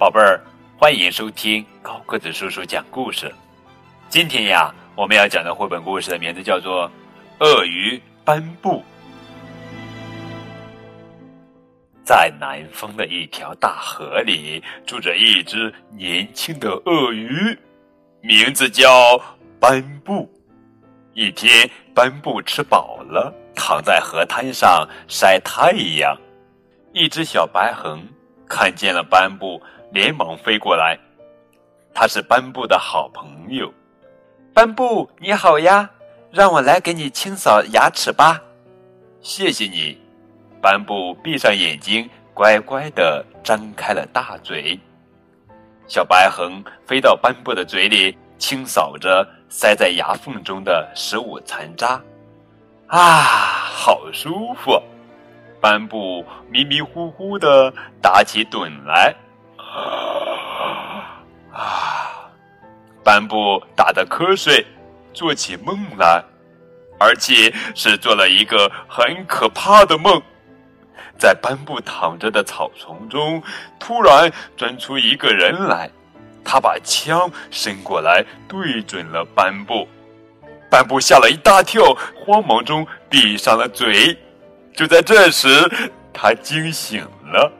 宝贝儿，欢迎收听高个子叔叔讲故事。今天呀，我们要讲的绘本故事的名字叫做《鳄鱼斑布》。在南方的一条大河里，住着一只年轻的鳄鱼，名字叫斑布。一天，斑布吃饱了，躺在河滩上晒太阳。一只小白恒看见了斑布。连忙飞过来，他是斑布的好朋友。斑布，你好呀，让我来给你清扫牙齿吧。谢谢你。斑布闭上眼睛，乖乖的张开了大嘴。小白恒飞到斑布的嘴里，清扫着塞在牙缝中的食物残渣。啊，好舒服！斑布迷迷糊糊的打起盹来。啊啊！斑布打的瞌睡，做起梦来，而且是做了一个很可怕的梦。在斑布躺着的草丛中，突然钻出一个人来，他把枪伸过来，对准了斑布。斑布吓了一大跳，慌忙中闭上了嘴。就在这时，他惊醒了。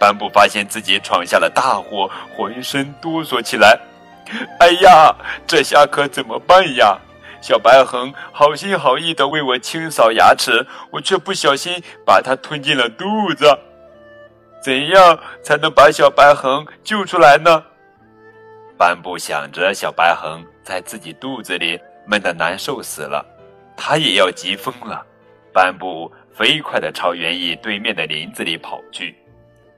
斑布发现自己闯下了大祸，浑身哆嗦起来。哎呀，这下可怎么办呀？小白恒好心好意的为我清扫牙齿，我却不小心把它吞进了肚子。怎样才能把小白恒救出来呢？斑布想着小白恒在自己肚子里闷得难受死了，他也要急疯了。斑布飞快的朝园艺对面的林子里跑去。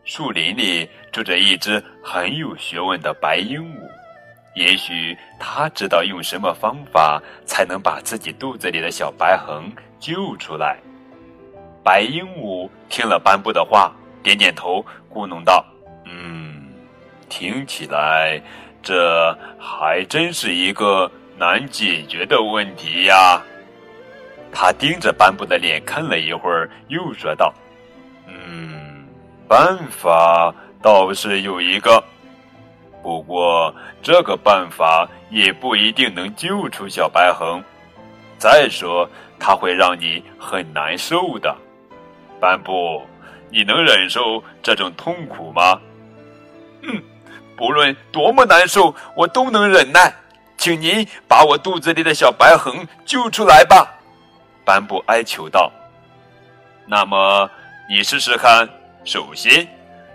树林里住着一只很有学问的白鹦鹉，也许它知道用什么方法才能把自己肚子里的小白恒救出来。白鹦鹉听了斑布的话，点点头，咕哝道：“嗯，听起来这还真是一个难解决的问题呀。”他盯着斑布的脸看了一会儿，又说道：“。”办法倒是有一个，不过这个办法也不一定能救出小白恒。再说，它会让你很难受的。斑布，你能忍受这种痛苦吗？嗯，不论多么难受，我都能忍耐。请您把我肚子里的小白恒救出来吧。斑布哀求道。那么，你试试看。首先，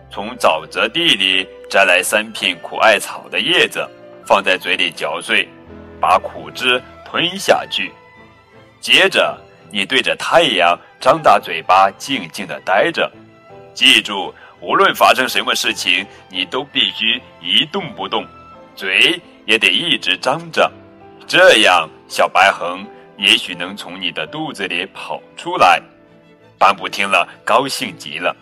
从沼泽地里摘来三片苦艾草的叶子，放在嘴里嚼碎，把苦汁吞下去。接着，你对着太阳张大嘴巴，静静的待着。记住，无论发生什么事情，你都必须一动不动，嘴也得一直张着。这样，小白恒也许能从你的肚子里跑出来。斑布听了，高兴极了。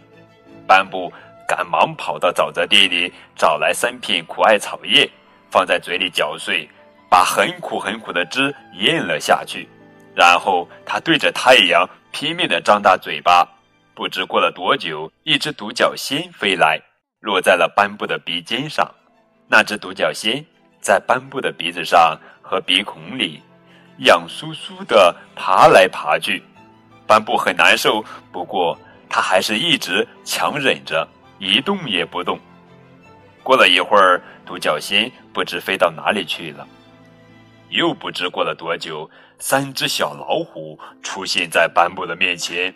斑布赶忙跑到沼泽地里，找来三片苦艾草叶，放在嘴里嚼碎，把很苦很苦的汁咽了下去。然后他对着太阳拼命地张大嘴巴。不知过了多久，一只独角仙飞来，落在了斑布的鼻尖上。那只独角仙在斑布的鼻子上和鼻孔里，痒酥酥地爬来爬去。斑布很难受，不过。他还是一直强忍着，一动也不动。过了一会儿，独角仙不知飞到哪里去了。又不知过了多久，三只小老虎出现在斑布的面前。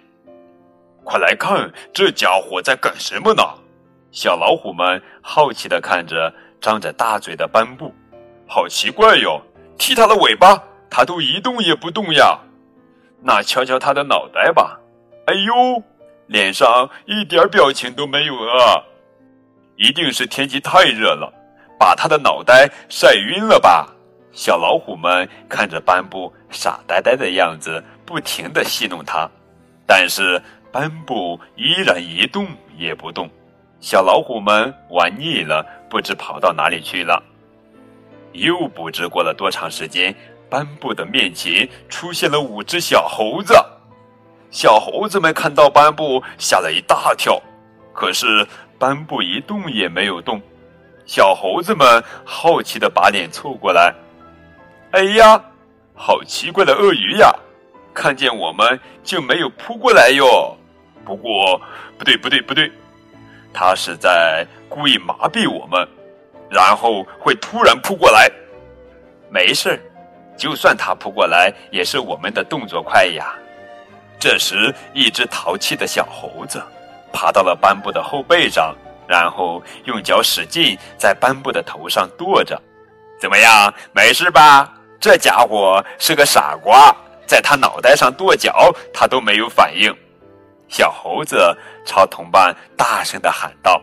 快来看，这家伙在干什么呢？小老虎们好奇地看着张着大嘴的斑布，好奇怪哟！踢它的尾巴，它都一动也不动呀。那瞧瞧它的脑袋吧，哎呦！脸上一点表情都没有啊！一定是天气太热了，把他的脑袋晒晕了吧？小老虎们看着斑布傻呆呆的样子，不停的戏弄他，但是斑布依然一动也不动。小老虎们玩腻了，不知跑到哪里去了。又不知过了多长时间，斑布的面前出现了五只小猴子。小猴子们看到斑布，吓了一大跳。可是斑布一动也没有动。小猴子们好奇的把脸凑过来。哎呀，好奇怪的鳄鱼呀！看见我们就没有扑过来哟。不过，不对，不对，不对，他是在故意麻痹我们，然后会突然扑过来。没事，就算他扑过来，也是我们的动作快呀。这时，一只淘气的小猴子爬到了斑布的后背上，然后用脚使劲在斑布的头上跺着。怎么样？没事吧？这家伙是个傻瓜，在他脑袋上跺脚，他都没有反应。小猴子朝同伴大声的喊道：“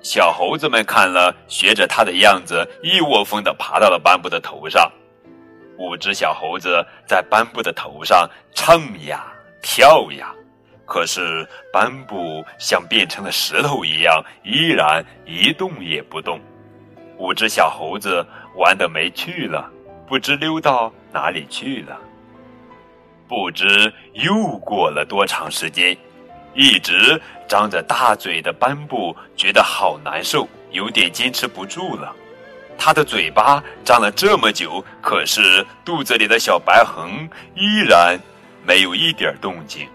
小猴子们看了，学着他的样子，一窝蜂的爬到了斑布的头上。五只小猴子在斑布的头上唱呀跳呀，可是斑布像变成了石头一样，依然一动也不动。五只小猴子玩的没趣了。”不知溜到哪里去了。不知又过了多长时间，一直张着大嘴的斑布觉得好难受，有点坚持不住了。他的嘴巴张了这么久，可是肚子里的小白横依然没有一点动静。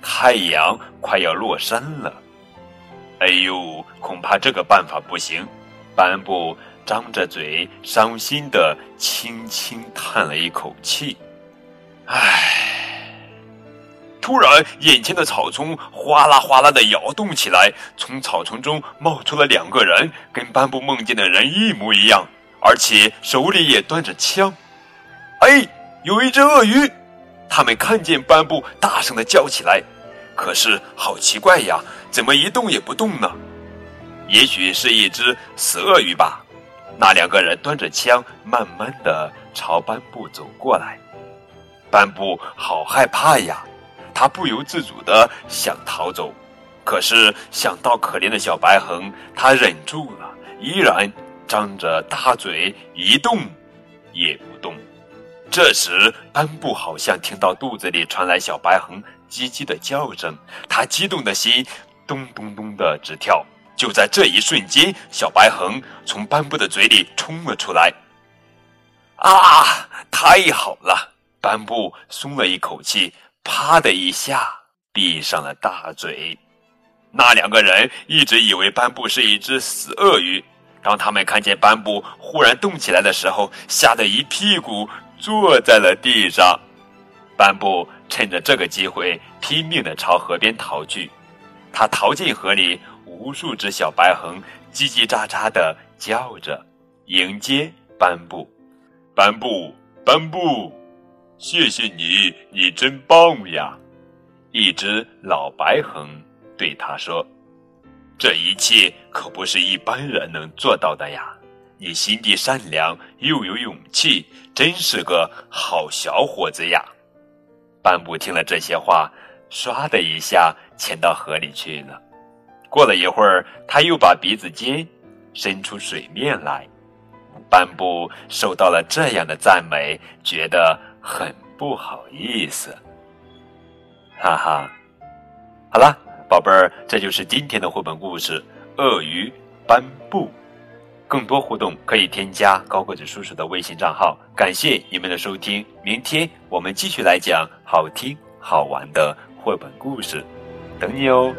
太阳快要落山了，哎呦，恐怕这个办法不行。斑布。张着嘴，伤心的轻轻叹了一口气。唉！突然，眼前的草丛哗啦哗啦的摇动起来，从草丛中冒出了两个人，跟斑布梦见的人一模一样，而且手里也端着枪。哎，有一只鳄鱼！他们看见斑布，大声的叫起来。可是，好奇怪呀，怎么一动也不动呢？也许是一只死鳄鱼吧。那两个人端着枪，慢慢的朝斑布走过来。斑布好害怕呀，他不由自主的想逃走，可是想到可怜的小白恒，他忍住了，依然张着大嘴一动也不动。这时，斑布好像听到肚子里传来小白恒叽叽的叫声，他激动的心咚咚咚的直跳。就在这一瞬间，小白恒从斑布的嘴里冲了出来。啊，太好了！斑布松了一口气，啪的一下闭上了大嘴。那两个人一直以为斑布是一只死鳄鱼，当他们看见斑布忽然动起来的时候，吓得一屁股坐在了地上。斑布趁着这个机会，拼命的朝河边逃去。他逃进河里。无数只小白横叽叽喳喳的叫着，迎接斑布。斑布，斑布，谢谢你，你真棒呀！一只老白横对他说：“这一切可不是一般人能做到的呀！你心地善良又有勇气，真是个好小伙子呀！”斑布听了这些话，唰的一下潜到河里去了。过了一会儿，他又把鼻子尖伸出水面来。斑布受到了这样的赞美，觉得很不好意思。哈哈，好了，宝贝儿，这就是今天的绘本故事《鳄鱼斑布》。更多互动可以添加高个子叔叔的微信账号。感谢你们的收听，明天我们继续来讲好听好玩的绘本故事，等你哦。